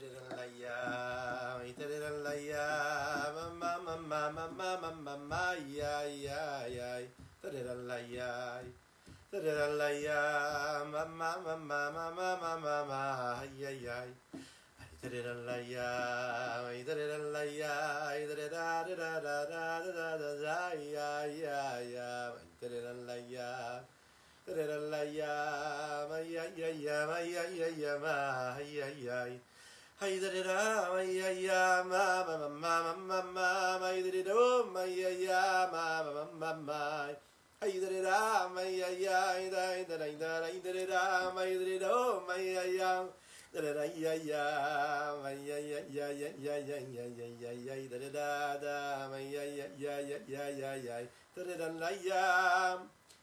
trelalalya iterelalalya mamamamamamamayayayay trelalalya trelalalya mamamamamamamayayay iterelalalya iteradaradazayayay trelalalya trelalalya mayayayay mayayayay mayayayay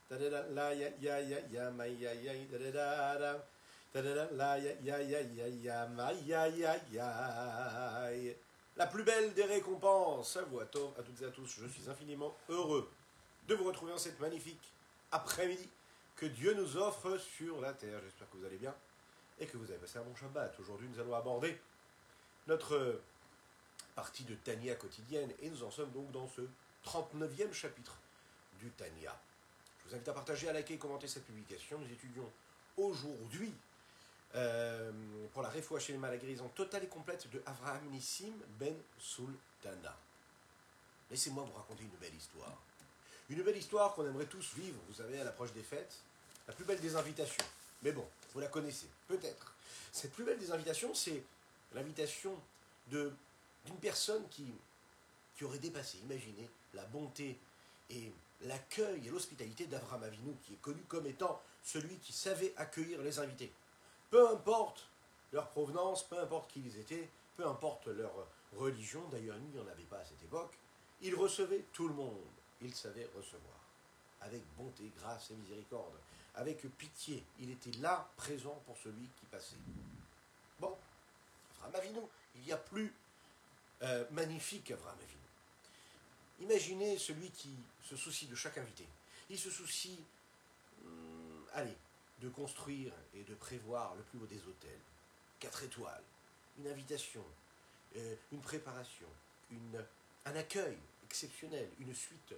da da da la ya ya ya ya ya ma ya ya ya La plus belle des récompenses à vous à toutes et à tous, je suis infiniment heureux de vous retrouver en cette magnifique après-midi que Dieu nous offre sur la terre. J'espère que vous allez bien et que vous avez passé un bon Shabbat. Aujourd'hui, nous allons aborder notre partie de Tania quotidienne et nous en sommes donc dans ce 39e chapitre du Tania. Je vous invite à partager, à liker et commenter cette publication. Nous étudions aujourd'hui, euh, pour la les la guérison totale et complète de Avraham Nissim Ben Sultana. Laissez-moi vous raconter une belle histoire. Une belle histoire qu'on aimerait tous vivre, vous savez, à l'approche des fêtes. La plus belle des invitations. Mais bon, vous la connaissez, peut-être. Cette plus belle des invitations, c'est l'invitation d'une personne qui, qui aurait dépassé, imaginez, la bonté et l'accueil et l'hospitalité d'Avram Avinu, qui est connu comme étant celui qui savait accueillir les invités. Peu importe leur provenance, peu importe qui ils étaient, peu importe leur religion, d'ailleurs il n'y en avait pas à cette époque, il recevait tout le monde, il savait recevoir, avec bonté, grâce et miséricorde, avec pitié, il était là, présent pour celui qui passait. Bon, Avram il n'y a plus euh, magnifique Avram Avinu. Imaginez celui qui se soucie de chaque invité. Il se soucie, hum, allez, de construire et de prévoir le plus haut des hôtels. Quatre étoiles, une invitation, euh, une préparation, une, un accueil exceptionnel, une suite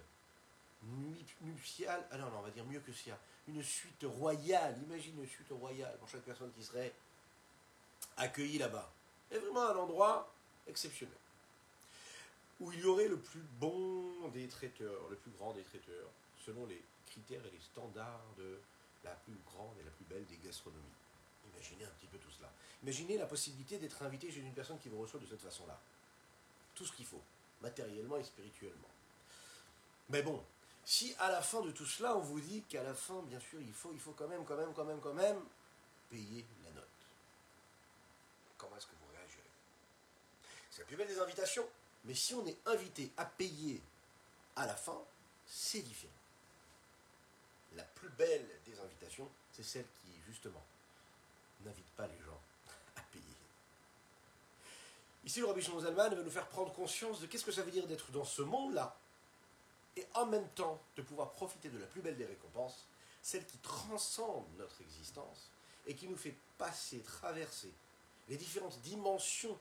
nuptiale, ah on va dire mieux que ça, une suite royale, imagine une suite royale pour chaque personne qui serait accueillie là-bas. C'est vraiment un endroit exceptionnel où il y aurait le plus bon des traiteurs, le plus grand des traiteurs, selon les critères et les standards de la plus grande et la plus belle des gastronomies. Imaginez un petit peu tout cela. Imaginez la possibilité d'être invité chez une personne qui vous reçoit de cette façon-là. Tout ce qu'il faut, matériellement et spirituellement. Mais bon, si à la fin de tout cela, on vous dit qu'à la fin, bien sûr, il faut, quand même, quand même, quand même, quand même, payer la note. Comment est-ce que vous réagirez? C'est la plus belle des invitations. Mais si on est invité à payer à la fin, c'est différent. La plus belle c'est celle qui, justement, n'invite pas les gens à payer. Ici, le Rabbi Shimon Zalman veut nous faire prendre conscience de qu'est-ce que ça veut dire d'être dans ce monde-là, et en même temps de pouvoir profiter de la plus belle des récompenses, celle qui transcende notre existence, et qui nous fait passer, traverser les différentes dimensions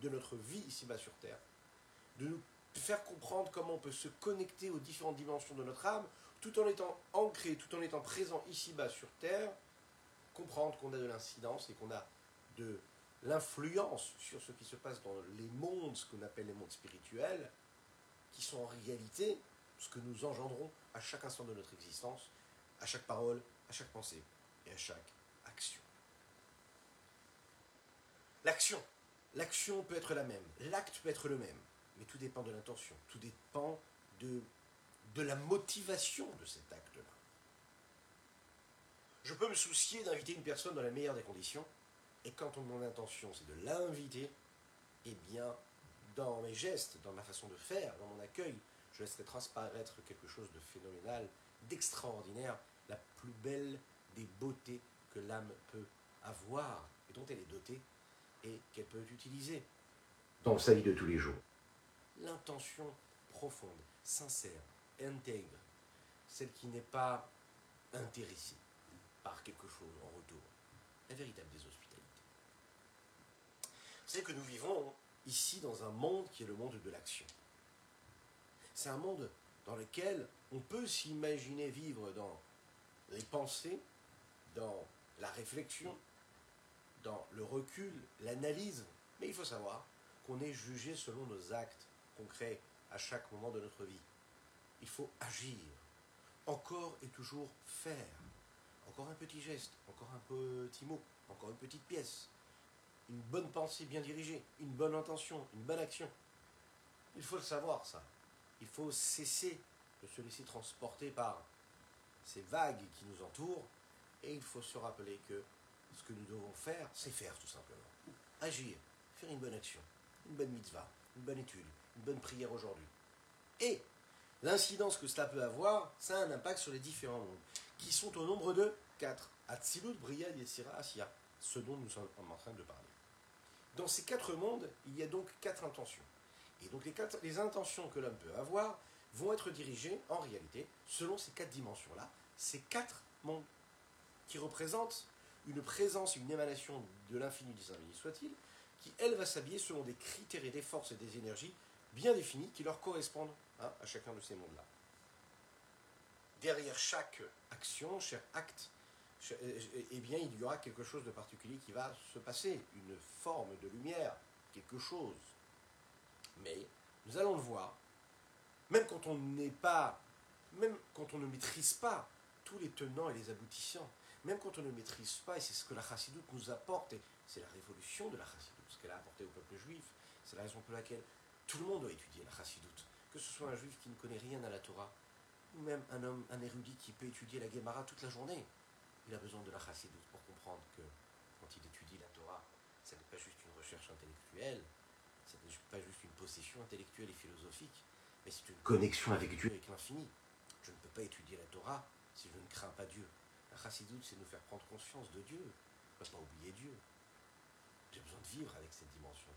de notre vie ici-bas sur Terre, de nous faire comprendre comment on peut se connecter aux différentes dimensions de notre âme, tout en étant ancré, tout en étant présent ici-bas sur Terre, comprendre qu'on a de l'incidence et qu'on a de l'influence sur ce qui se passe dans les mondes, ce qu'on appelle les mondes spirituels, qui sont en réalité ce que nous engendrons à chaque instant de notre existence, à chaque parole, à chaque pensée et à chaque action. L'action. L'action peut être la même, l'acte peut être le même. Mais tout dépend de l'intention, tout dépend de, de la motivation de cet acte-là. Je peux me soucier d'inviter une personne dans la meilleure des conditions, et quand mon intention c'est de l'inviter, eh bien, dans mes gestes, dans ma façon de faire, dans mon accueil, je laisserai transparaître quelque chose de phénoménal, d'extraordinaire, la plus belle des beautés que l'âme peut avoir, et dont elle est dotée, et qu'elle peut utiliser dans sa vie de tous les jours l'intention profonde, sincère, intègre, celle qui n'est pas intéressée par quelque chose en retour, la véritable des hospitalités. c'est que nous vivons ici dans un monde qui est le monde de l'action. C'est un monde dans lequel on peut s'imaginer vivre dans les pensées, dans la réflexion, dans le recul, l'analyse. Mais il faut savoir qu'on est jugé selon nos actes concrets à chaque moment de notre vie. Il faut agir, encore et toujours faire. Encore un petit geste, encore un petit mot, encore une petite pièce, une bonne pensée bien dirigée, une bonne intention, une bonne action. Il faut le savoir, ça. Il faut cesser de se laisser transporter par ces vagues qui nous entourent, et il faut se rappeler que ce que nous devons faire, c'est faire tout simplement. Agir, faire une bonne action, une bonne mitzvah, une bonne étude, une bonne prière aujourd'hui. Et l'incidence que cela peut avoir, ça a un impact sur les différents mondes, qui sont au nombre de quatre. Atzilut, Bria, Yetzira, Asiya, ce dont nous sommes en train de parler. Dans ces quatre mondes, il y a donc quatre intentions. Et donc les, quatre, les intentions que l'homme peut avoir vont être dirigées, en réalité, selon ces quatre dimensions-là, ces quatre mondes, qui représentent une présence, une émanation de l'infini du Saint soit-il, qui, elle, va s'habiller selon des critères et des forces et des énergies bien définis qui leur correspondent hein, à chacun de ces mondes-là. Derrière chaque action, chaque acte, eh bien, il y aura quelque chose de particulier qui va se passer, une forme de lumière, quelque chose. Mais nous allons le voir, même quand on n'est pas, même quand on ne maîtrise pas tous les tenants et les aboutissants, même quand on ne maîtrise pas, et c'est ce que la chassidoute nous apporte, et c'est la révolution de la chassidoute, ce qu'elle a apporté au peuple juif, c'est la raison pour laquelle tout le monde doit étudier la chassidoute, que ce soit un juif qui ne connaît rien à la Torah, ou même un homme, un érudit qui peut étudier la Gemara toute la journée, il a besoin de la chassidoute pour comprendre que quand il étudie la Torah, ce n'est pas juste une recherche intellectuelle, ce n'est pas juste une possession intellectuelle et philosophique, mais c'est une connexion avec Dieu, avec l'infini. Je ne peux pas étudier la Torah si je ne crains pas Dieu. La chassidoute, c'est nous faire prendre conscience de Dieu. Ne pas oublier Dieu. J'ai besoin de vivre avec cette dimension.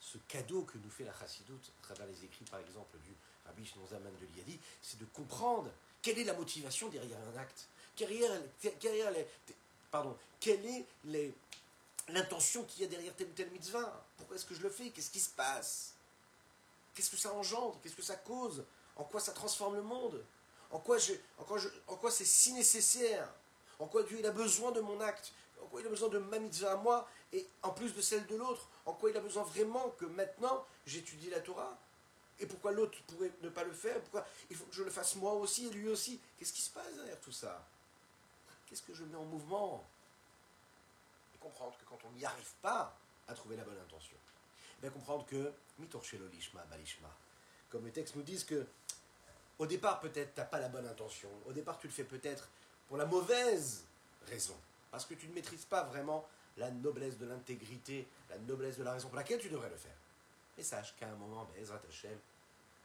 Ce cadeau que nous fait la chassidoute, à travers les écrits, par exemple, du Rabbi Zaman de Liadi, c'est de comprendre quelle est la motivation derrière un acte. Derrière, les, quelle est l'intention qu'il y a derrière tel ou tel mitzvah? Pourquoi est-ce que je le fais? Qu'est-ce qui se passe? Qu'est-ce que ça engendre? Qu'est-ce que ça cause? En quoi ça transforme le monde? En quoi, c'est si nécessaire? En quoi Dieu a besoin de mon acte? En quoi il a besoin de ma mitzvah à moi? Et en plus de celle de l'autre En quoi il a besoin vraiment que maintenant j'étudie la Torah? Et pourquoi l'autre pourrait ne pas le faire? Pourquoi il faut que je le fasse moi aussi et lui aussi? Qu'est-ce qui se passe derrière tout ça? Qu'est-ce que je mets en mouvement? Et comprendre que quand on n'y arrive pas à trouver la bonne intention, bien comprendre que comme les textes nous disent que au départ, peut-être, tu n'as pas la bonne intention. Au départ, tu le fais peut-être pour la mauvaise raison. Parce que tu ne maîtrises pas vraiment la noblesse de l'intégrité, la noblesse de la raison pour laquelle tu devrais le faire. Mais sache qu'à un moment, Ezra Hashem,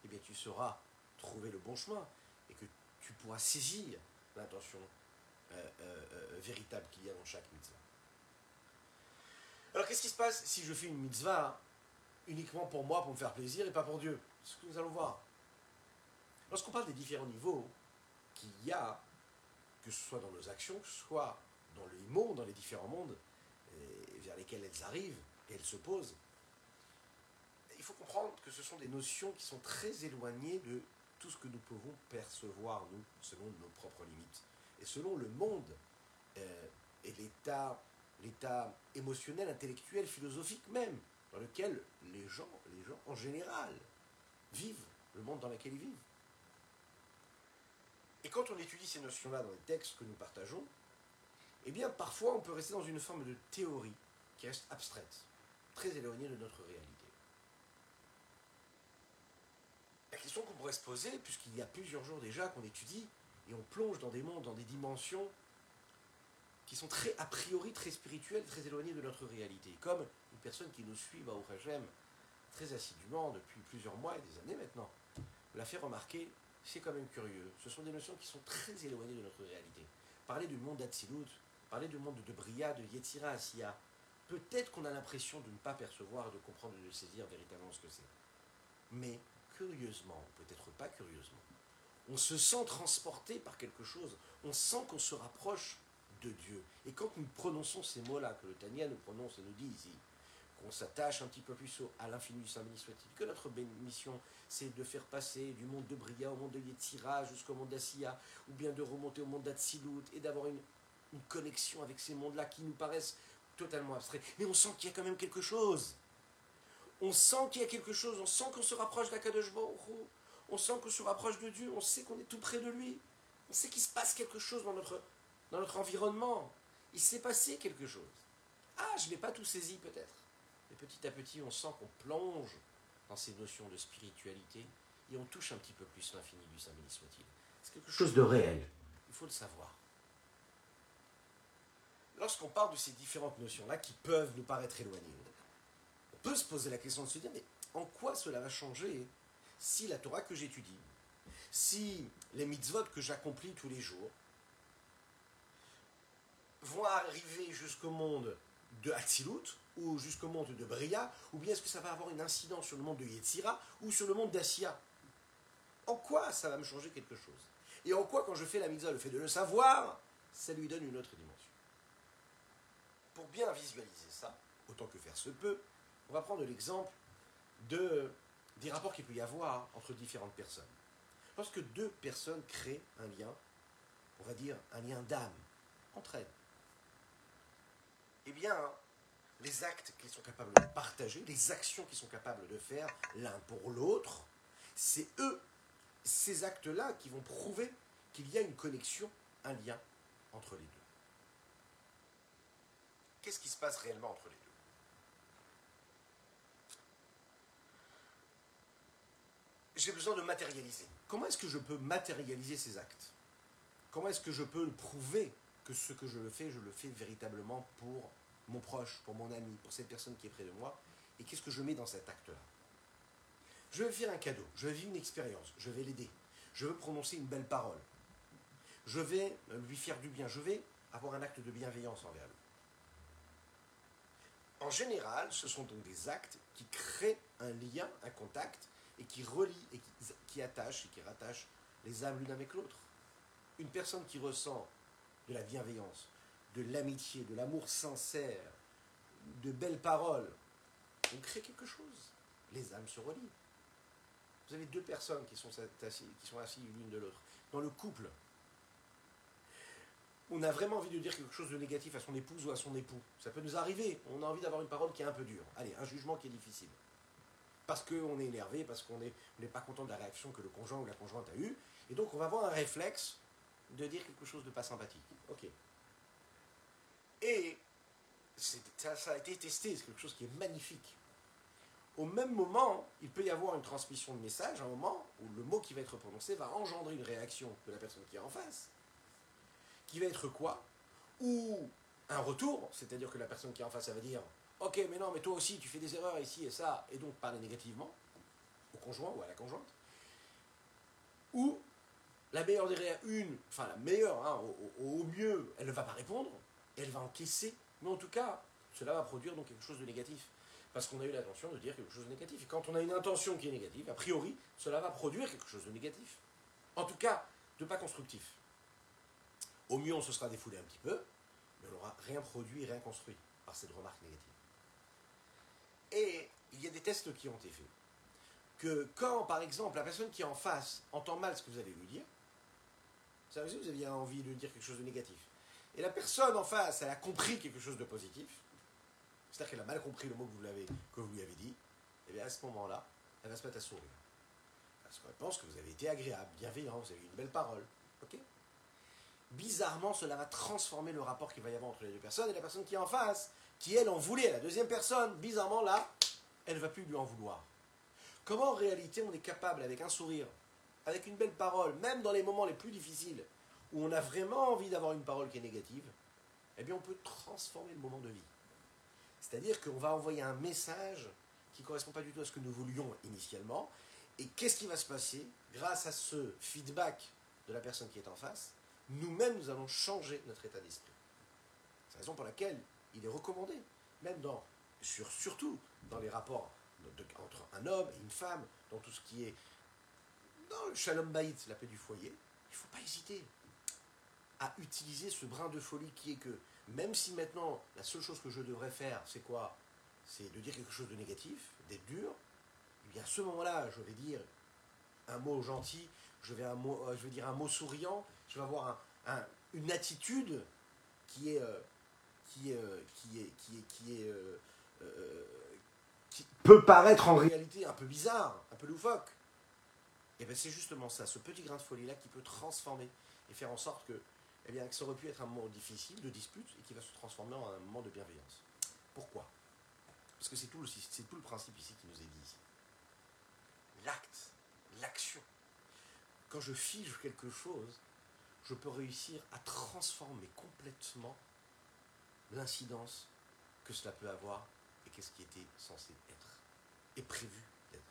eh bien, tu sauras trouver le bon chemin et que tu pourras saisir l'intention euh, euh, euh, véritable qu'il y a dans chaque mitzvah. Alors, qu'est-ce qui se passe si je fais une mitzvah uniquement pour moi, pour me faire plaisir et pas pour Dieu? C'est ce que nous allons voir. Lorsqu'on parle des différents niveaux qu'il y a, que ce soit dans nos actions, que ce soit dans les mondes, dans les différents mondes vers lesquels elles arrivent et elles se posent, il faut comprendre que ce sont des notions qui sont très éloignées de tout ce que nous pouvons percevoir, nous, selon nos propres limites. Et selon le monde euh, et l'état, l'état émotionnel, intellectuel, philosophique même, dans lequel les gens, les gens en général, vivent, le monde dans lequel ils vivent. Et quand on étudie ces notions-là dans les textes que nous partageons, eh bien, parfois, on peut rester dans une forme de théorie qui reste abstraite, très éloignée de notre réalité. La question qu'on pourrait se poser, puisqu'il y a plusieurs jours déjà qu'on étudie, et on plonge dans des mondes, dans des dimensions qui sont très, a priori, très spirituelles, très éloignées de notre réalité. Comme une personne qui nous suit, au Hachem, très assidûment depuis plusieurs mois et des années maintenant, l'a fait remarquer c'est quand même curieux. Ce sont des notions qui sont très éloignées de notre réalité. Parler du monde d'Atsilut, parler du monde de Bria, de Yetzira, Asiya, peut-être qu'on a l'impression de ne pas percevoir, de comprendre, de saisir véritablement ce que c'est. Mais curieusement, peut-être pas curieusement, on se sent transporté par quelque chose, on sent qu'on se rapproche de Dieu. Et quand nous prononçons ces mots-là, que le Tania nous prononce et nous dit ici, qu'on s'attache un petit peu plus à l'infini du Saint béni soit-il, que notre mission, c'est de faire passer du monde de Bria au monde de Yetzira jusqu'au monde d'Asiya, ou bien de remonter au monde d'Atsilut et d'avoir une, connexion avec ces mondes-là qui nous paraissent totalement abstraits. Mais on sent qu'il y a quand même quelque chose. On sent qu'il y a quelque chose, on sent qu'on se rapproche d'Akadosh on sent qu'on se rapproche de Dieu, on sait qu'on est tout près de lui, on sait qu'il se passe quelque chose dans notre, dans notre environnement. Il s'est passé quelque chose. Ah, je ne l'ai pas tout saisi peut-être. Mais petit à petit, on sent qu'on plonge dans ces notions de spiritualité et on touche un petit peu plus l'infini du Saint béni soit-il. C'est quelque chose de réel. Il faut le savoir. Lorsqu'on parle de ces différentes notions-là qui peuvent nous paraître éloignées, on peut se poser la question de se dire, mais en quoi cela va changer si la Torah que j'étudie, si les mitzvot que j'accomplis tous les jours vont arriver jusqu'au monde de Hatzilut, ou jusqu'au monde de Bria, ou bien est-ce que ça va avoir une incidence sur le monde de Yetzira, ou sur le monde d'Assia? En quoi ça va me changer quelque chose? Et en quoi, quand je fais la mitzvah, le fait de le savoir, ça lui donne une autre dimension? Pour bien visualiser ça, autant que faire se peut, on va prendre l'exemple de, des rapports qu'il peut y avoir entre différentes personnes. Lorsque deux personnes créent un lien, on va dire un lien d'âme entre elles, eh bien, les actes qu'ils sont capables de partager, les actions qu'ils sont capables de faire l'un pour l'autre, c'est eux, ces actes-là, qui vont prouver qu'il y a une connexion, un lien entre les deux. Qu'est-ce qui se passe réellement entre les deux? J'ai besoin de matérialiser. Comment est-ce que je peux matérialiser ces actes? Comment est-ce que je peux prouver que ce que je le fais, je le fais véritablement pour mon proche, pour mon ami, pour cette personne qui est près de moi, et qu'est-ce que je mets dans cet acte-là? Je vais faire un cadeau, je vais vivre une expérience, je vais l'aider, je veux prononcer une belle parole, je vais lui faire du bien, je vais avoir un acte de bienveillance envers lui. En général, ce sont donc des actes qui créent un lien, un contact, et qui relient, et qui, attachent et qui rattachent les âmes l'une avec l'autre. Une personne qui ressent de la bienveillance, de l'amitié, de l'amour sincère, de belles paroles, on crée quelque chose. Les âmes se relient. Vous avez deux personnes qui sont qui sont assises l'une de l'autre. Dans le couple, on a vraiment envie de dire quelque chose de négatif à son épouse ou à son époux. Ça peut nous arriver. On a envie d'avoir une parole qui est un peu dure. Allez, un jugement qui est difficile. Parce qu'on est énervé, parce qu'on n'est pas content de la réaction que le conjoint ou la conjointe a eue. Et donc on va avoir un réflexe de dire quelque chose de pas sympathique. Ok. Et ça, ça, a été testé, c'est quelque chose qui est magnifique. Au même moment, il peut y avoir une transmission de message, un moment où le mot qui va être prononcé va engendrer une réaction de la personne qui est en face, qui va être quoi Ou un retour, c'est-à-dire que la personne qui est en face, elle va dire Ok, mais non, mais toi aussi, tu fais des erreurs ici et ça, et donc parler négativement au conjoint ou à la conjointe. Ou la meilleure des une, enfin la meilleure, hein, au, mieux, elle ne va pas répondre, elle va encaisser, mais en tout cas, cela va produire donc quelque chose de négatif. Parce qu'on a eu l'intention de dire quelque chose de négatif. Et quand on a une intention qui est négative, a priori, cela va produire quelque chose de négatif. En tout cas, de pas constructif. Au mieux, on se sera défoulé un petit peu, mais on n'aura rien produit, rien construit par cette remarque négative. Et il y a des tests qui ont été faits. Que quand, par exemple, la personne qui est en face entend mal ce que vous allez lui dire, ça veut dire que vous aviez envie de dire quelque chose de négatif. Et la personne en face, elle a compris quelque chose de positif, c'est-à-dire qu'elle a mal compris le mot que vous, l'avez, que vous lui avez dit, et eh bien à ce moment-là, elle va se mettre à sourire. Parce qu'elle pense que vous avez été agréable, bienveillant, vous avez eu une belle parole. Ok? Bizarrement, cela va transformer le rapport qu'il va y avoir entre les deux personnes et la personne qui est en face, qui elle en voulait, la deuxième personne, bizarrement là, elle ne va plus lui en vouloir. Comment en réalité on est capable, avec un sourire, avec une belle parole, même dans les moments les plus difficiles, où on a vraiment envie d'avoir une parole qui est négative, eh bien on peut transformer le moment de vie. C'est-à-dire qu'on va envoyer un message qui ne correspond pas du tout à ce que nous voulions initialement. Et qu'est-ce qui va se passer Grâce à ce feedback de la personne qui est en face, nous-mêmes, nous allons changer notre état d'esprit. C'est la raison pour laquelle il est recommandé, même dans, sur, surtout dans les rapports entre un homme et une femme, dans tout ce qui est dans le shalom baït, la paix du foyer, il ne faut pas hésiter à utiliser ce brin de folie qui est que, même si maintenant la seule chose que je devrais faire, c'est quoi? C'est de dire quelque chose de négatif, d'être dur, et bien à ce moment-là, je vais dire un mot gentil, je vais, un mot, euh, je vais dire un mot souriant, je vais avoir une attitude qui est, euh, qui, est, qui est, qui est, qui peut paraître en réalité un peu bizarre, un peu loufoque. Et bien c'est justement ça, ce petit grain de folie-là qui peut transformer et faire en sorte que, eh bien, ça aurait pu être un moment difficile, de dispute, et qui va se transformer en un moment de bienveillance. Pourquoi? Parce que c'est tout, le, tout le principe ici qui nous est dit. L'acte, l'action. Quand je fige quelque chose, je peux réussir à transformer complètement l'incidence que cela peut avoir et qu'est-ce qui était censé être et prévu d'être.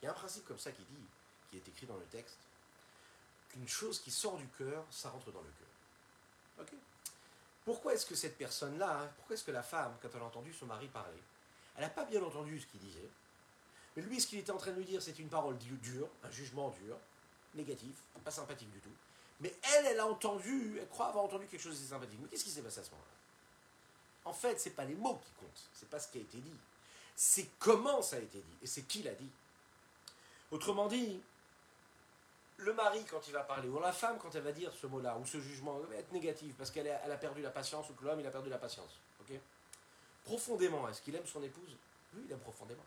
Il y a un principe comme ça qui dit, qui est écrit dans le texte, qu'une chose qui sort du cœur, ça rentre dans le cœur. Pourquoi est-ce que cette personne-là, hein, pourquoi est-ce que la femme, quand elle a entendu son mari parler, elle n'a pas bien entendu ce qu'il disait, mais lui, ce qu'il était en train de lui dire, c'était une parole dure, un jugement dur, négatif, pas sympathique du tout. Mais elle, elle a entendu, elle croit avoir entendu quelque chose de sympathique. Mais qu'est-ce qui s'est passé à ce moment-là? En fait, ce n'est pas les mots qui comptent, c'est pas ce qui a été dit. C'est comment ça a été dit, et c'est qui l'a dit. Autrement dit, le mari, quand il va parler, ou la femme, quand elle va dire ce mot-là, ou ce jugement, va être négatif, parce qu'elle a, perdu la patience, ou que l'homme, il a perdu la patience. Profondément, est-ce qu'il aime son épouse? Oui, il aime profondément.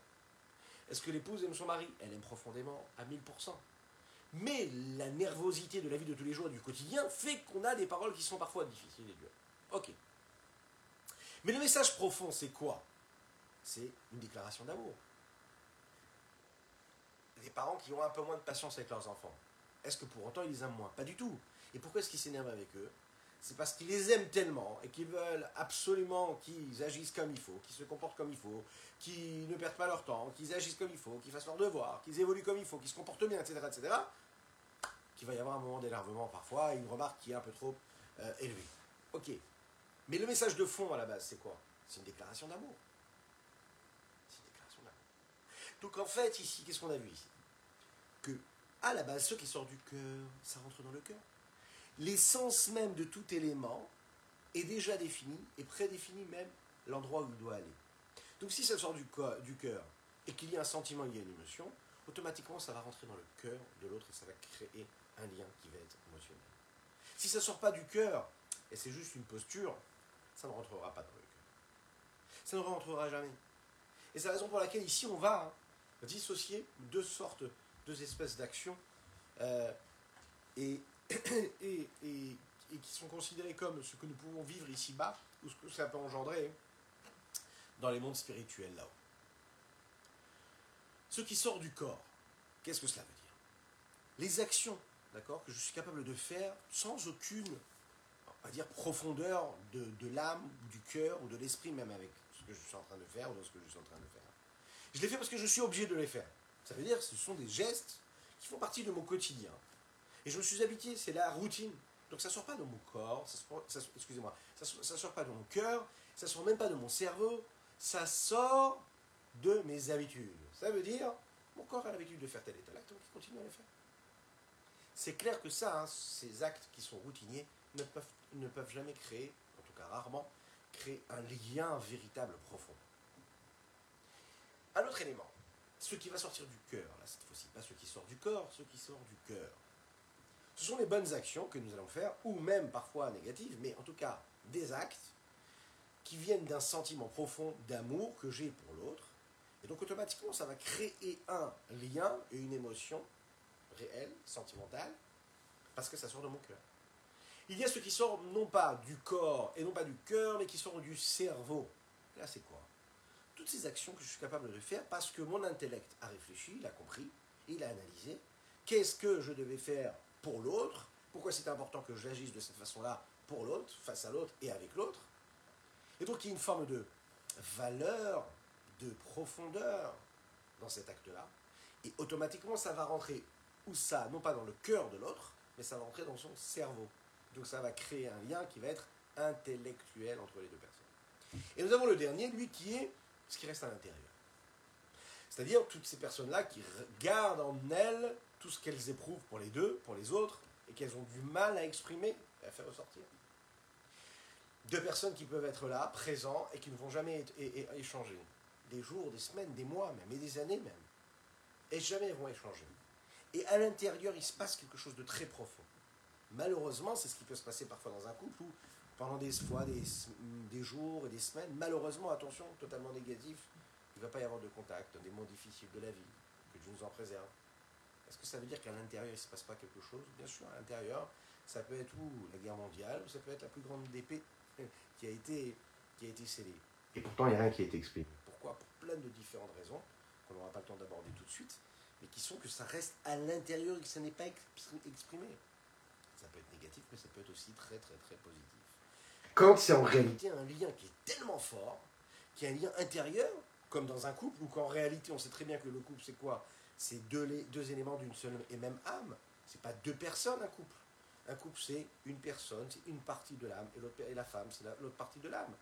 Est-ce que l'épouse aime son mari? Elle aime profondément à 1000%. Mais la nervosité de la vie de tous les jours, du quotidien, fait qu'on a des paroles qui sont parfois difficiles et dures. Ok. Mais le message profond, c'est quoi? C'est une déclaration d'amour. Des parents qui ont un peu moins de patience avec leurs enfants. Est-ce que pour autant ils les aiment moins? Pas du tout. Et pourquoi est-ce qu'ils s'énervent avec eux? C'est parce qu'ils les aiment tellement et qu'ils veulent absolument qu'ils agissent comme il faut, qu'ils se comportent comme il faut, qu'ils ne perdent pas leur temps, qu'ils agissent comme il faut, qu'ils fassent leurs devoirs, qu'ils évoluent comme il faut, qu'ils se comportent bien, etc. etc. qu'il va y avoir un moment d'énervement parfois, une remarque qui est un peu trop euh, élevée. Ok. Mais le message de fond à la base, c'est quoi? C'est une déclaration d'amour. C'est une déclaration d'amour. Donc en fait, ici, qu'est-ce qu'on a vu ici? Que, à la base, ce qui sort du cœur, ça rentre dans le cœur. L'essence même de tout élément est déjà définie et prédéfinit même l'endroit où il doit aller. Donc si ça sort du, du cœur et qu'il y a un sentiment, il y a une émotion, automatiquement ça va rentrer dans le cœur de l'autre et ça va créer un lien qui va être émotionnel. Si ça ne sort pas du cœur et c'est juste une posture, ça ne rentrera pas dans le cœur. Ça ne rentrera jamais. Et c'est la raison pour laquelle ici on va hein, dissocier deux sortes, deux espèces d'actions euh, et, et, qui sont considérées comme ce que nous pouvons vivre ici-bas ou ce que ça peut engendrer dans les mondes spirituels là-haut. Ce qui sort du corps, qu'est-ce que cela veut dire? Les actions, d'accord, que je suis capable de faire sans aucune, on dire, profondeur de, de l'âme, du cœur ou de l'esprit, même avec ce que je suis en train de faire ou dans ce que je suis en train de faire. Je les fais parce que je suis obligé de les faire. Ça veut dire que ce sont des gestes qui font partie de mon quotidien. Et je me suis habitué, c'est la routine. Donc ça sort pas de mon corps, ça, excusez-moi, ça sort pas de mon cœur, ça sort même pas de mon cerveau, ça sort de mes habitudes. Ça veut dire, mon corps a l'habitude de faire tel et tel acte, donc il continue à le faire. C'est clair que ça, hein, ces actes qui sont routiniers, ne peuvent, ne peuvent jamais créer, en tout cas rarement, créer un lien véritable profond. Un autre élément, ce qui va sortir du cœur, là cette fois-ci, pas ce qui sort du corps, ce qui sort du cœur. Ce sont les bonnes actions que nous allons faire, ou même parfois négatives, mais en tout cas des actes qui viennent d'un sentiment profond d'amour que j'ai pour l'autre. Et donc automatiquement, ça va créer un lien et une émotion réelle, sentimentale, parce que ça sort de mon cœur. Il y a ce qui sort non pas du corps et non pas du cœur, mais qui sort du cerveau. Là, c'est quoi? Toutes ces actions que je suis capable de faire parce que mon intellect a réfléchi, il a compris, il a analysé. Qu'est-ce que je devais faire pour l'autre Pourquoi c'est important que j'agisse de cette façon-là pour l'autre, face à l'autre et avec l'autre? Et donc il y a une forme de valeur, de profondeur dans cet acte-là. Et automatiquement, ça va rentrer, ou ça, non pas dans le cœur de l'autre, mais ça va rentrer dans son cerveau. Donc ça va créer un lien qui va être intellectuel entre les deux personnes. Et nous avons le dernier, lui, qui est ce qui reste à l'intérieur. C'est-à-dire toutes ces personnes-là qui gardent en elles tout ce qu'elles éprouvent pour les deux, pour les autres, et qu'elles ont du mal à exprimer et à faire ressortir. Deux personnes qui peuvent être là, présents, et qui ne vont jamais échanger. Des jours, des semaines, des mois même, et des années même. Et jamais ils vont échanger. Et à l'intérieur, il se passe quelque chose de très profond. Malheureusement, c'est ce qui peut se passer parfois dans un couple où, pendant des fois, des, des jours et des semaines, malheureusement, attention, totalement négatif, il ne va pas y avoir de contact, des moments difficiles de la vie, que Dieu nous en préserve. Est-ce que ça veut dire qu'à l'intérieur, il ne se passe pas quelque chose? Bien sûr, à l'intérieur, ça peut être ou la guerre mondiale, ou ça peut être la plus grande épée qui a été, qui a été scellée. Et pourtant, il n'y a rien qui a été exprimé. Pourquoi? Pour plein de différentes raisons, qu'on n'aura pas le temps d'aborder tout de suite, mais qui sont que ça reste à l'intérieur et que ça n'est pas expri- exprimé. Ça peut être négatif, mais ça peut être aussi très très très positif. Quand c'est en réalité un lien qui est tellement fort, qui est un lien intérieur, comme dans un couple, où qu'en réalité on sait très bien que le couple c'est quoi? C'est deux, deux éléments d'une seule et même âme. C'est pas deux personnes un couple. Un couple c'est une personne, c'est une partie de l'âme, et, et la femme c'est la- l'autre partie de l'âme.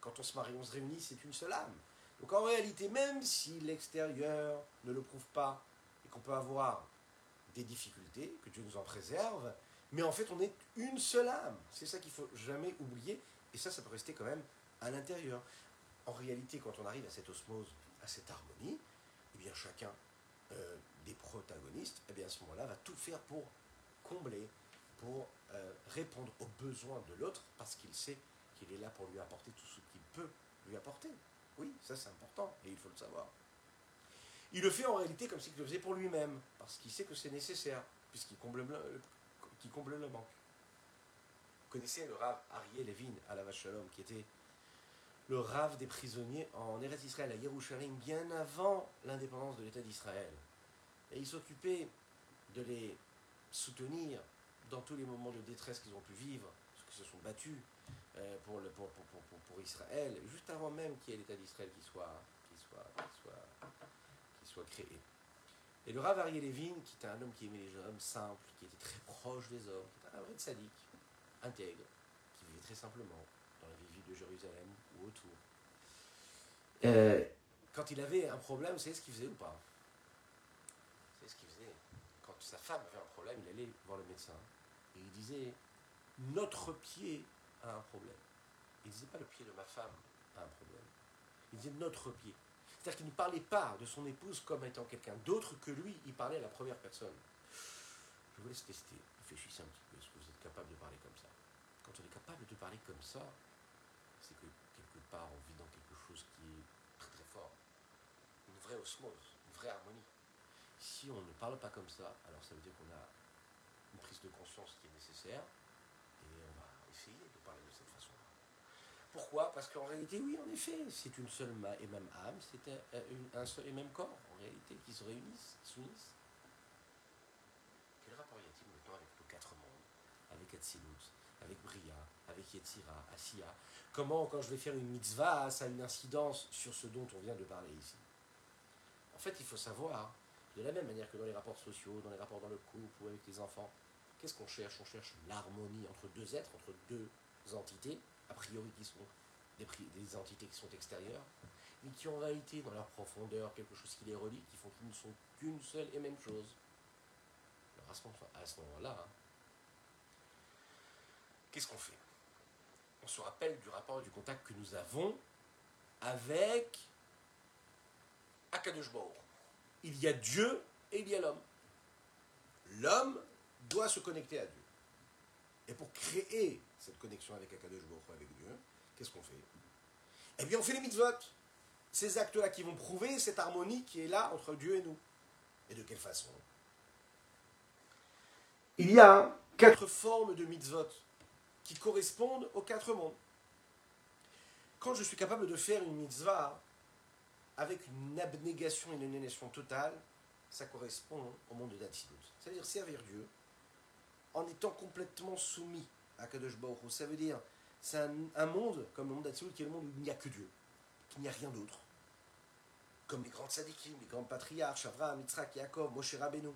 Quand on se marie, on se réunit, c'est une seule âme. Donc en réalité, même si l'extérieur ne le prouve pas, et qu'on peut avoir des difficultés, que Dieu nous en préserve, mais en fait, on est une seule âme. C'est ça qu'il faut jamais oublier. Et ça, ça peut rester quand même à l'intérieur. En réalité, quand on arrive à cette osmose, à cette harmonie, eh bien, chacun euh, des protagonistes, eh bien, à ce moment-là, va tout faire pour combler, pour euh, répondre aux besoins de l'autre, parce qu'il sait qu'il est là pour lui apporter tout ce qu'il peut lui apporter. Oui, ça c'est important, et il faut le savoir. Il le fait en réalité comme s'il le faisait pour lui-même, parce qu'il sait que c'est nécessaire, puisqu'il comble, le- comble le manque. Vous connaissez le Rav Ariel Levin à la Vache Shalom, qui était le Rav des prisonniers en Eretz Israël, à Yerushalayim, bien avant l'indépendance de l'État d'Israël. Et il s'occupait de les soutenir dans tous les moments de détresse qu'ils ont pu vivre, parce qu'ils se sont battus euh, pour, Israël, juste avant même qu'il y ait l'État d'Israël qui soit, qui, créé. Et le Rav Ariel Levin, qui était un homme qui aimait les hommes simples, qui était très proche des hommes, qui était un vrai sadique, intègre, qui vivait très simplement de Jérusalem ou autour. Euh, quand il avait un problème, vous savez ce qu'il faisait ou pas? Vous savez ce qu'il faisait? Quand sa femme avait un problème, il allait voir le médecin et il disait Notre pied a un problème. Il ne disait pas le pied de ma femme a un problème. Il disait notre pied. C'est-à-dire qu'il ne parlait pas de son épouse comme étant quelqu'un d'autre que lui, il parlait à la première personne. Je vous laisse tester, réfléchissez un petit peu, est-ce que vous êtes capable de parler comme ça? Quand on est capable de parler comme ça, c'est que quelque part on vit dans quelque chose qui est très très fort. Une vraie osmose, une vraie harmonie. Si on ne parle pas comme ça, alors ça veut dire qu'on a une prise de conscience qui est nécessaire et on va essayer de parler de cette façon-là. Pourquoi? Parce qu'en réalité, oui, en effet, c'est une seule et même âme, c'est un, seul et même corps, en réalité, qui se réunissent, s'unissent. Quel rapport y a-t-il maintenant avec nos quatre mondes Avec Atsilut, avec Bria, avec Yetzira, Asiya. Comment, quand je vais faire une mitzvah, ça a une incidence sur ce dont on vient de parler ici? En fait, il faut savoir, de la même manière que dans les rapports sociaux, dans les rapports dans le couple ou avec les enfants, qu'est-ce qu'on cherche? On cherche l'harmonie entre deux êtres, entre deux entités, a priori qui sont des, entités qui sont extérieures, mais qui ont en réalité dans leur profondeur quelque chose qui les relie, qui font qu'ils ne sont qu'une seule et même chose. Alors à ce moment- à ce moment-là, hein, qu'est-ce qu'on fait? On se rappelle du rapport, du contact que nous avons avec Akadosh. Il y a Dieu et il y a l'homme. L'homme doit se connecter à Dieu. Et pour créer cette connexion avec Akadosh avec Dieu, qu'est-ce qu'on fait? Eh bien, on fait les mitzvot. Ces actes-là qui vont prouver cette harmonie qui est là entre Dieu et nous. Et de quelle façon? Il y a quatre formes de mitzvot qui correspondent aux quatre mondes. Quand je suis capable de faire une mitzvah avec une abnégation et une aliénation totale, ça correspond au monde de Datsinut. C'est-à-dire servir Dieu en étant complètement soumis à Kadosh Baruch. Ça veut dire, c'est un, un monde, comme le monde d'Atsilut, qui est le monde où il n'y a que Dieu, qu'il n'y a rien d'autre. Comme les grands tzadikim, les grands patriarches, Abraham, Yitzhak, Yaakov, Moshe Rabbeinu.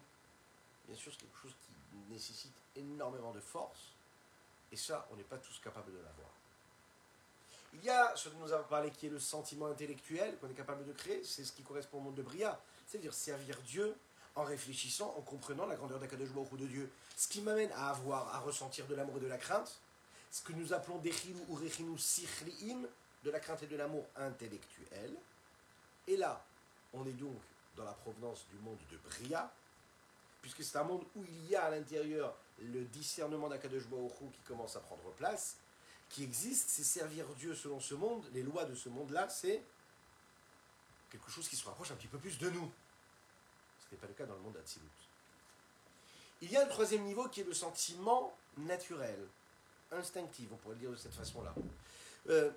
Bien sûr, c'est quelque chose qui nécessite énormément de force, et ça, on n'est pas tous capables de l'avoir. Il y a ce dont nous avons parlé qui est le sentiment intellectuel qu'on est capable de créer, c'est ce qui correspond au monde de Bria, c'est-à-dire servir Dieu en réfléchissant, en comprenant la grandeur d'Akadosh Hu de Dieu. Ce qui m'amène à avoir, à ressentir de l'amour et de la crainte, ce que nous appelons Dechinu ou Rechinu Sichliim, de la crainte et de l'amour intellectuel. Et là, on est donc dans la provenance du monde de Bria, puisque c'est un monde où il y a à l'intérieur le discernement d'Akadosh Baruch qui commence à prendre place, qui existe, c'est servir Dieu selon ce monde, les lois de ce monde-là, c'est quelque chose qui se rapproche un petit peu plus de nous. Ce n'est pas le cas dans le monde d'Atsilut. Il y a le troisième niveau qui est le sentiment naturel, instinctif, on pourrait le dire de cette façon-là, euh,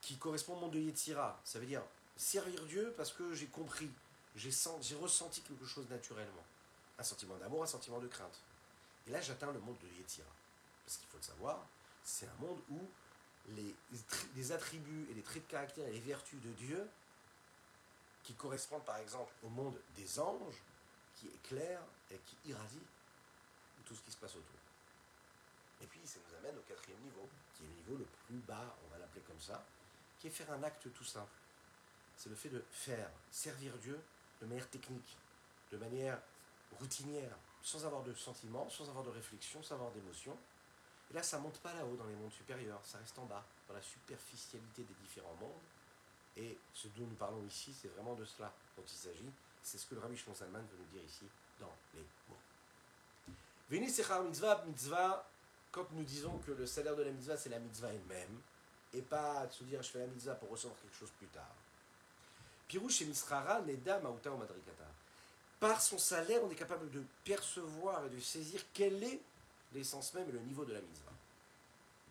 qui correspond au monde de Yetzira. Ça veut dire servir Dieu parce que j'ai compris, j'ai ressenti quelque chose naturellement. Un sentiment d'amour, un sentiment de crainte. Et là, j'atteins le monde de Yetzira. Parce qu'il faut le savoir, c'est un monde où les, les, attributs et les traits de caractère et les vertus de Dieu, qui correspondent par exemple au monde des anges, qui éclairent et qui irradient tout ce qui se passe autour. Et puis ça nous amène au quatrième niveau, qui est le niveau le plus bas, on va l'appeler comme ça, qui est faire un acte tout simple. C'est le fait de faire, servir Dieu de manière technique, de manière routinière, sans avoir de sentiments, sans avoir de réflexion, sans avoir d'émotion. Et là, ça monte pas là-haut dans les mondes supérieurs, ça reste en bas, dans la superficialité des différents mondes. Et ce dont nous parlons ici, c'est vraiment de cela dont il s'agit. C'est ce que le Rabbi Shimon Salman veut nous dire ici dans les mots. Veni Sechar Mitzvah, mitzvah, quand nous disons que le salaire de la mitzvah, c'est la mitzvah elle-même, et pas de se dire je fais la mitzvah pour recevoir quelque chose plus tard. Pirouche et Misrara, Neda, Mauta ou Madrikata. Par son salaire, on est capable de percevoir et de saisir quel est l'essence même et le niveau de la mitzvah.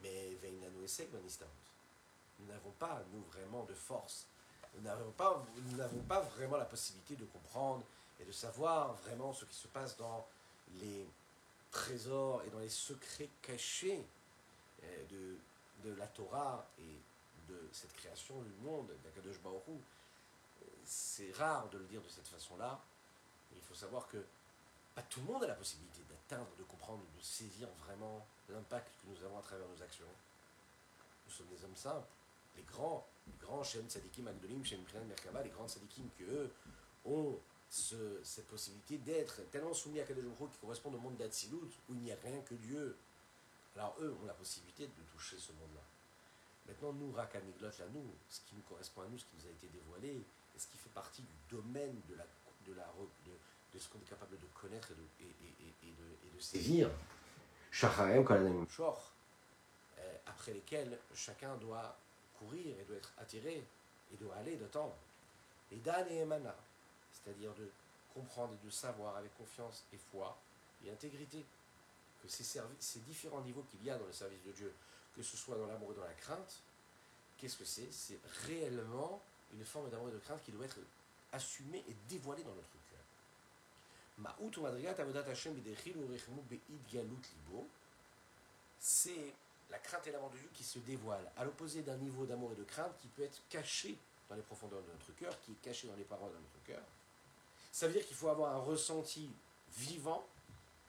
Mais Veinanu Esek, nous n'avons pas, nous, vraiment de force. Nous n'avons pas, nous pas vraiment la possibilité de comprendre et de savoir vraiment ce qui se passe dans les trésors et dans les secrets cachés euh, de, de la Torah et de cette création du monde, d'Akadosh Baruch C'est rare de le dire de cette façon-là. Il faut savoir que pas tout le monde a la possibilité d'atteindre, de comprendre, de saisir vraiment l'impact que nous avons à travers nos actions. Nous sommes des hommes simples. Les grands, les grands Shem Tzadikim Agdolim, Shem Merkaba, les grands Tzadikim qui eux ont cette possibilité d'être tellement soumis à Kadosh qui correspond au monde d'Atsilut, où il n'y a rien que Dieu. Alors eux ont la possibilité de toucher ce monde-là. Maintenant, nous, Rakamiglot, là, nous, ce qui nous correspond à nous, ce qui nous a été dévoilé, et ce qui fait partie du domaine de, la, de, la, de, de ce qu'on est capable de connaître et de, et, et, et de, et de saisir, euh, après lesquels chacun doit courir et doit être attiré et doit aller temps. Et Dan et Emana, c'est-à-dire de comprendre et de savoir avec confiance et foi et intégrité que ces, ces différents niveaux qu'il y a dans le service de Dieu, que ce soit dans l'amour et dans la crainte, qu'est-ce que c'est? C'est réellement une forme d'amour et de crainte qui doit être assumée et dévoilée dans notre cœur. C'est la crainte et l'amour de Dieu qui se dévoilent, à l'opposé d'un niveau d'amour et de crainte qui peut être caché dans les profondeurs de notre cœur, qui est caché dans les paroles de notre cœur, ça veut dire qu'il faut avoir un ressenti vivant,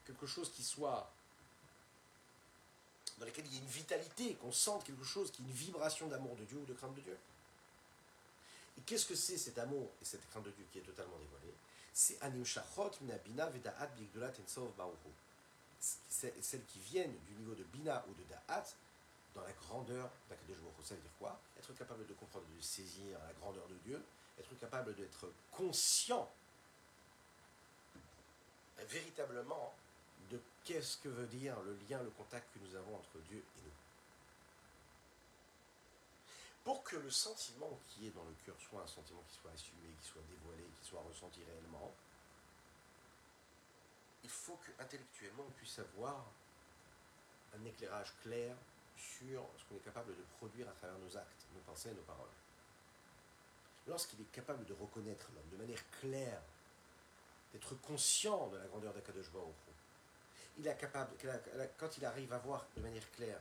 quelque chose qui soit dans lequel il y ait une vitalité, qu'on sente quelque chose qui est une vibration d'amour de Dieu ou de crainte de Dieu. Qu'est-ce que c'est cet amour et cette crainte de Dieu qui est totalement dévoilée? C'est anim shachot minabina veda'at bigdolat ensov Celles qui viennent du niveau de bina ou de da'at dans la grandeur d'Akadosh Ça veut dire quoi? Être capable de comprendre, de saisir la grandeur de Dieu, être capable d'être conscient véritablement de qu'est-ce que veut dire le lien, le contact que nous avons entre Dieu et nous. Pour que le sentiment qui est dans le cœur soit un sentiment qui soit assumé, qui soit dévoilé, qui soit ressenti réellement, il faut qu'intellectuellement on puisse avoir un éclairage clair sur ce qu'on est capable de produire à travers nos actes, nos pensées nos paroles. Lorsqu'il est capable de reconnaître de manière claire d'être conscient de la grandeur d'Akadosh Baruch il est capable, quand il arrive à voir de manière claire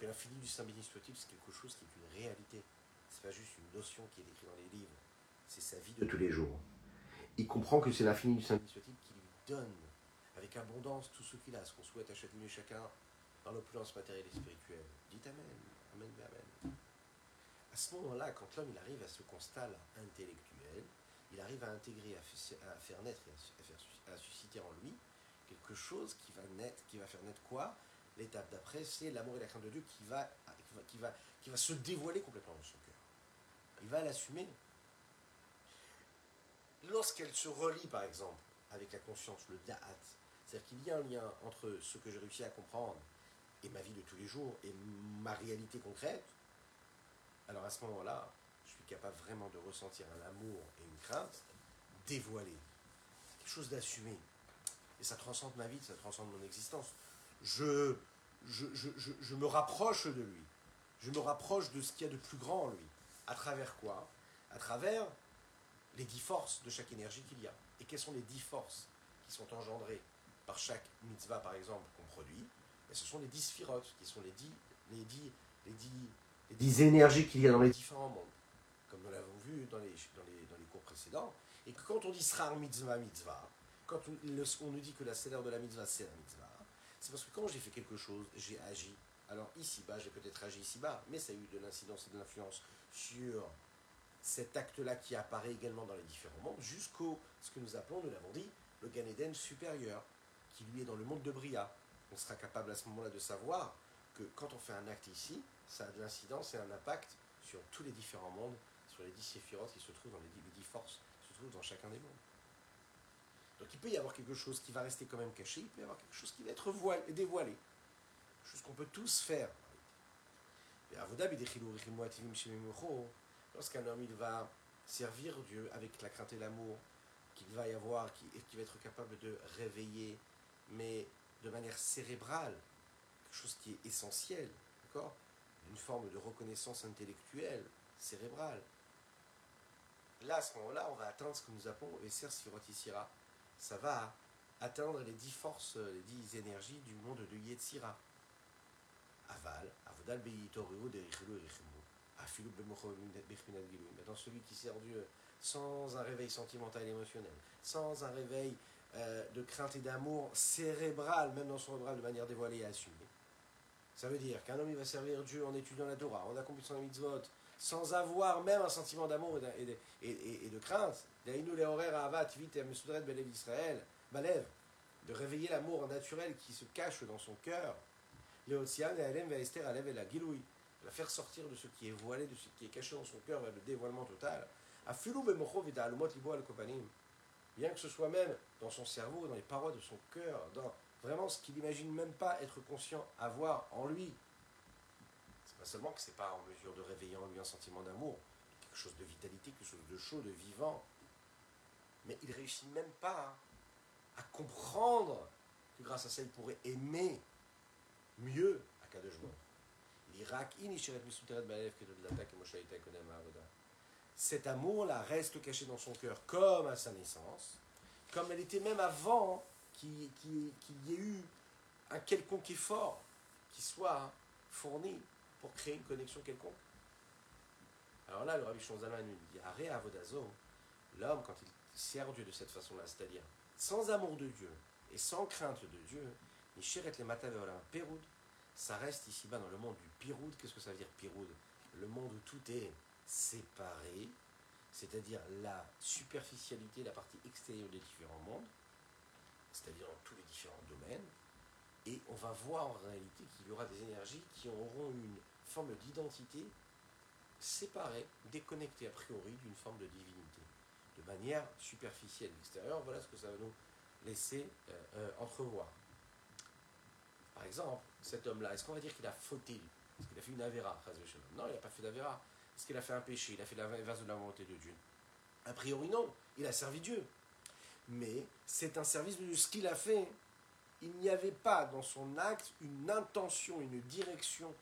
que l'infini du soit-il, c'est quelque chose qui est une réalité. C'est pas juste une notion qui est écrite dans les livres. C'est sa vie de tous les jours. Il comprend que c'est l'infini du soit-il qui lui donne avec abondance tout ce qu'il a, ce qu'on souhaite à chacune et chacun dans l'opulence matérielle et spirituelle. Dites Amen. Amen, Amen. À ce moment-là, quand l'homme arrive à ce constat intellectuel, il arrive à intégrer, à, faire naître, à, faire, à susciter en lui quelque chose qui va naître, qui va faire naître quoi? L'étape d'après, c'est l'amour et la crainte de Dieu qui va, qui va, qui va, se dévoiler complètement dans son cœur. Il va l'assumer. Lorsqu'elle se relie, par exemple, avec la conscience, le da'at, c'est-à-dire qu'il y a un lien entre ce que j'ai réussi à comprendre et ma vie de tous les jours et ma réalité concrète, alors à ce moment-là, je suis capable vraiment de ressentir un amour et une crainte dévoilés, quelque chose d'assumé. Et ça transcende ma vie, ça transcende mon existence. Je, je, me rapproche de lui. Je me rapproche de ce qu'il y a de plus grand en lui. À travers quoi? À travers les dix forces de chaque énergie qu'il y a. Et quelles sont les dix forces qui sont engendrées par chaque mitzvah, par exemple, qu'on produit? Et Ce sont les dix sphirotes, qui sont les dix, les dix, les dix, énergies qu'il y a dans les différents mondes. Comme nous l'avons vu dans les, cours précédents. Et quand on dit srar mitzvah mitzvah, quand on, nous dit que la célère de la mitzvah c'est la mitzvah, c'est parce que quand j'ai fait quelque chose, j'ai agi. Alors ici-bas, j'ai peut-être agi ici-bas, mais ça a eu de l'incidence et de l'influence sur cet acte-là qui apparaît également dans les différents mondes, jusqu'au ce que nous appelons, nous l'avons dit, le Gan Eden supérieur, qui lui est dans le monde de Bria. On sera capable à ce moment-là de savoir que quand on fait un acte ici, ça a de l'incidence et un impact sur tous les différents mondes, sur les dix séphirotes qui se trouvent dans les dix, forces qui se trouvent dans chacun des mondes. Donc il peut y avoir quelque chose qui va rester quand même caché, il peut y avoir quelque chose qui va être voilé, dévoilé. Chose qu'on peut tous faire. Lorsqu'un homme il va servir Dieu avec la crainte et l'amour qu'il va y avoir, qui, qui va être capable de réveiller, mais de manière cérébrale, quelque chose qui est essentiel, d'accord? Une forme de reconnaissance intellectuelle, cérébrale. Là, à ce moment-là, on va atteindre ce que nous appelons Esser Sirotissira. Ça va atteindre les dix forces, les dix énergies du monde de Yetzira. Aval, Avodal. Dans celui qui sert Dieu sans un réveil sentimental et émotionnel, sans un réveil euh, de crainte et d'amour cérébral, même dans son cérébral de manière dévoilée et assumée. Ça veut dire qu'un homme il va servir Dieu en étudiant la Torah, en accomplissant la mitzvot, sans avoir même un sentiment d'amour et, de, et, et, de crainte. De réveiller l'amour naturel qui se cache dans son cœur. La faire sortir de ce qui est voilé, de ce qui est caché dans son cœur vers le dévoilement total. Bien que ce soit même dans son cerveau, dans les parois de son cœur, dans vraiment ce qu'il n'imagine même pas être conscient avoir en lui. Pas seulement que c'est pas en mesure de réveiller en lui un sentiment d'amour, quelque chose de vitalité, quelque chose de chaud, de vivant, mais il réussit même pas à comprendre que grâce à ça il pourrait aimer mieux à cas de joie. Cet amour-là reste caché dans son cœur comme à sa naissance, comme elle était même avant qu'il y ait eu un quelconque effort qui soit fourni pour créer une connexion quelconque. Alors là, le Rabbi Shonzalman nous dit Aré Avodazo, l'homme, quand il sert Dieu de cette façon-là, c'est-à-dire sans amour de Dieu et sans crainte de Dieu, les un péroud, ça reste ici-bas dans le monde du piroud. Qu'est-ce que ça veut dire piroud Le monde où tout est séparé, c'est-à-dire la superficialité, la partie extérieure des différents mondes, c'est-à-dire dans tous les différents domaines, et on va voir en réalité qu'il y aura des énergies qui auront une forme d'identité séparée, déconnectée a priori d'une forme de divinité, de manière superficielle extérieure. Voilà ce que ça va nous laisser euh, euh, entrevoir. Par exemple, cet homme-là, est-ce qu'on va dire qu'il a fauté Est-ce qu'il a fait une avéra Non, il n'a pas fait d'avéra. Est-ce qu'il a fait un péché? Il a fait l'inverse de la volonté de Dieu A priori, non. Il a servi Dieu. Mais c'est un service de ce qu'il a fait. Il n'y avait pas dans son acte une intention, une direction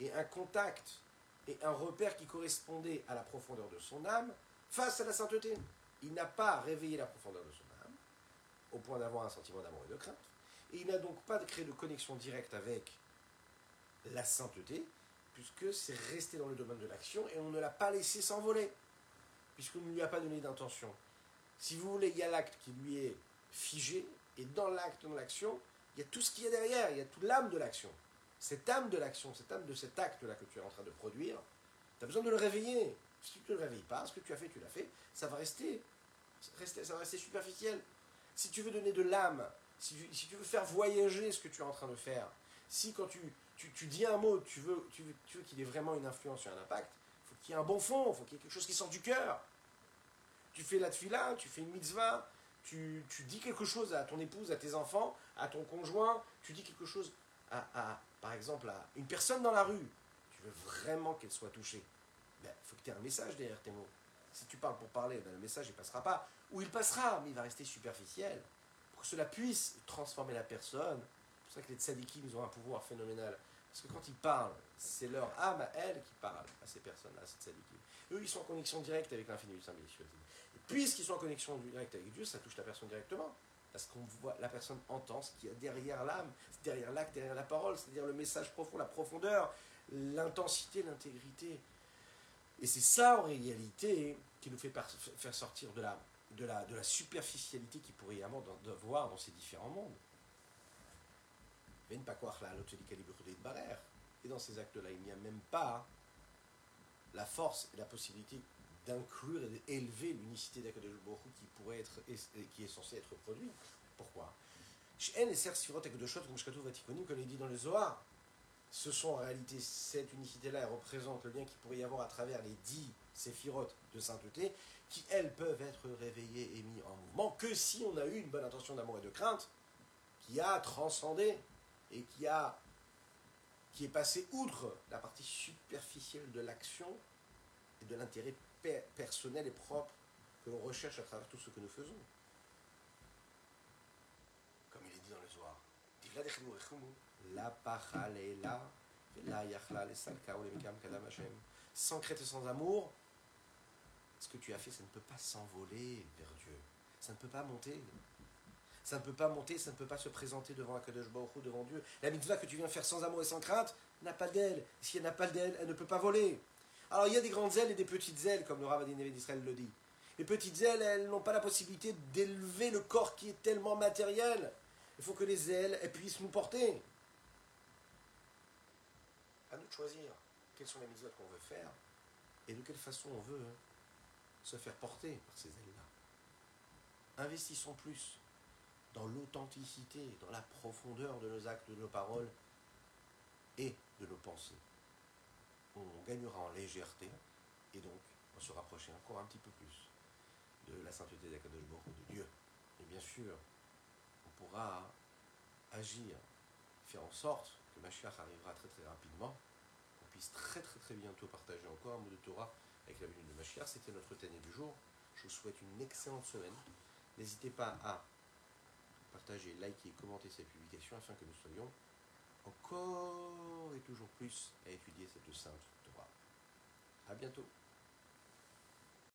et un contact et un repère qui correspondait à la profondeur de son âme face à la sainteté. Il n'a pas réveillé la profondeur de son âme au point d'avoir un sentiment d'amour et de crainte. Et il n'a donc pas créé de connexion directe avec la sainteté, puisque c'est resté dans le domaine de l'action et on ne l'a pas laissé s'envoler, puisqu'on ne lui a pas donné d'intention. Si vous voulez, il y a l'acte qui lui est figé, et dans l'acte, dans l'action, il y a tout ce qu'il y a derrière, il y a toute l'âme de l'action. Cette âme de l'action, cette âme de cet acte-là que tu es en train de produire, tu as besoin de le réveiller. Si tu ne le réveilles pas, ce que tu as fait, tu l'as fait, ça va rester, ça va rester superficiel. Si tu veux donner de l'âme si tu, veux faire voyager ce que tu es en train de faire, Si quand tu, tu, dis un mot, tu veux, tu veux, tu qu'il ait vraiment une influence et un impact, il faut qu'il y ait un bon fond, il faut qu'il y ait quelque chose qui sort du cœur. Tu fais la tefila, tu fais une mitzvah, tu, dis quelque chose à ton épouse, à tes enfants, à ton conjoint, tu dis quelque chose à, par exemple, à une personne dans la rue, tu veux vraiment qu'elle soit touchée. Il ben, faut que tu aies un message derrière tes mots. Si tu parles pour parler, ben, le message ne passera pas. Ou il passera, mais il va rester superficiel. Pour que cela puisse transformer la personne. C'est pour ça que les tzadikim, ont un pouvoir phénoménal. Parce que quand ils parlent, c'est leur âme à elles qui parle à ces personnes-là, ces tzadikim. Eux, ils sont en connexion directe avec l'infini du Saint Et puisqu'ils sont en connexion directe avec Dieu, ça touche la personne directement. Parce qu'on voit, la personne entend ce qu'il y a derrière l'âme, derrière l'acte, derrière la parole, c'est-à-dire le message profond, la profondeur, l'intensité, l'intégrité. Et c'est ça, en réalité, qui nous fait faire sortir de la, superficialité qu'il pourrait y avoir de, voir dans ces différents mondes. Et dans ces actes-là, il n'y a même pas la force et la possibilité d'inclure et d'élever l'unicité d'Akadosh qui pourrait être qui est censé être produit. Pourquoi? Comme il dit dans le Zohar, ce sont en réalité cette unicité-là, elle représente le lien qu'il pourrait y avoir à travers les dix séphirotes de sainteté, qui elles peuvent être réveillées et mis en mouvement que si on a eu une bonne intention d'amour et de crainte, qui a transcendé et qui a qui est passé outre la partie superficielle de l'action et de l'intérêt personnel et propre que l'on recherche à travers tout ce que nous faisons. Comme il est dit dans le Zohar. Sans crainte et sans amour, ce que tu as fait, ça ne peut pas s'envoler vers Dieu. Ça ne peut pas monter. Ça ne peut pas monter, ça ne peut pas se présenter devant Akadosh Baruch devant Dieu. La mitzvah que tu viens faire sans amour et sans crainte n'a pas d'aile. Si elle n'a pas d'aile, elle ne peut pas voler. Alors il y a des grandes ailes et des petites ailes, comme le Rav d'Israël le dit. Les petites ailes, elles n'ont pas la possibilité d'élever le corps qui est tellement matériel. Il faut que les ailes puissent nous porter. À nous de choisir quelles sont les mitzvot qu'on veut faire et de quelle façon on veut hein, se faire porter par ces ailes-là. Investissons plus dans l'authenticité, dans la profondeur de nos actes, de nos paroles et de nos pensées. On gagnera en légèreté et donc on se rapprocher encore un petit peu plus de la sainteté d'Akadosh de Dieu. Et bien sûr, on pourra agir, faire en sorte que Mashiach arrivera très très rapidement, qu'on puisse très très très bientôt partager encore un mot de Torah avec la venue de Mashiach. C'était notre thème du jour. Je vous souhaite une excellente semaine. N'hésitez pas à partager, liker, commenter cette publication afin que nous soyons encore et toujours plus à étudier cette sainte Torah. A bientôt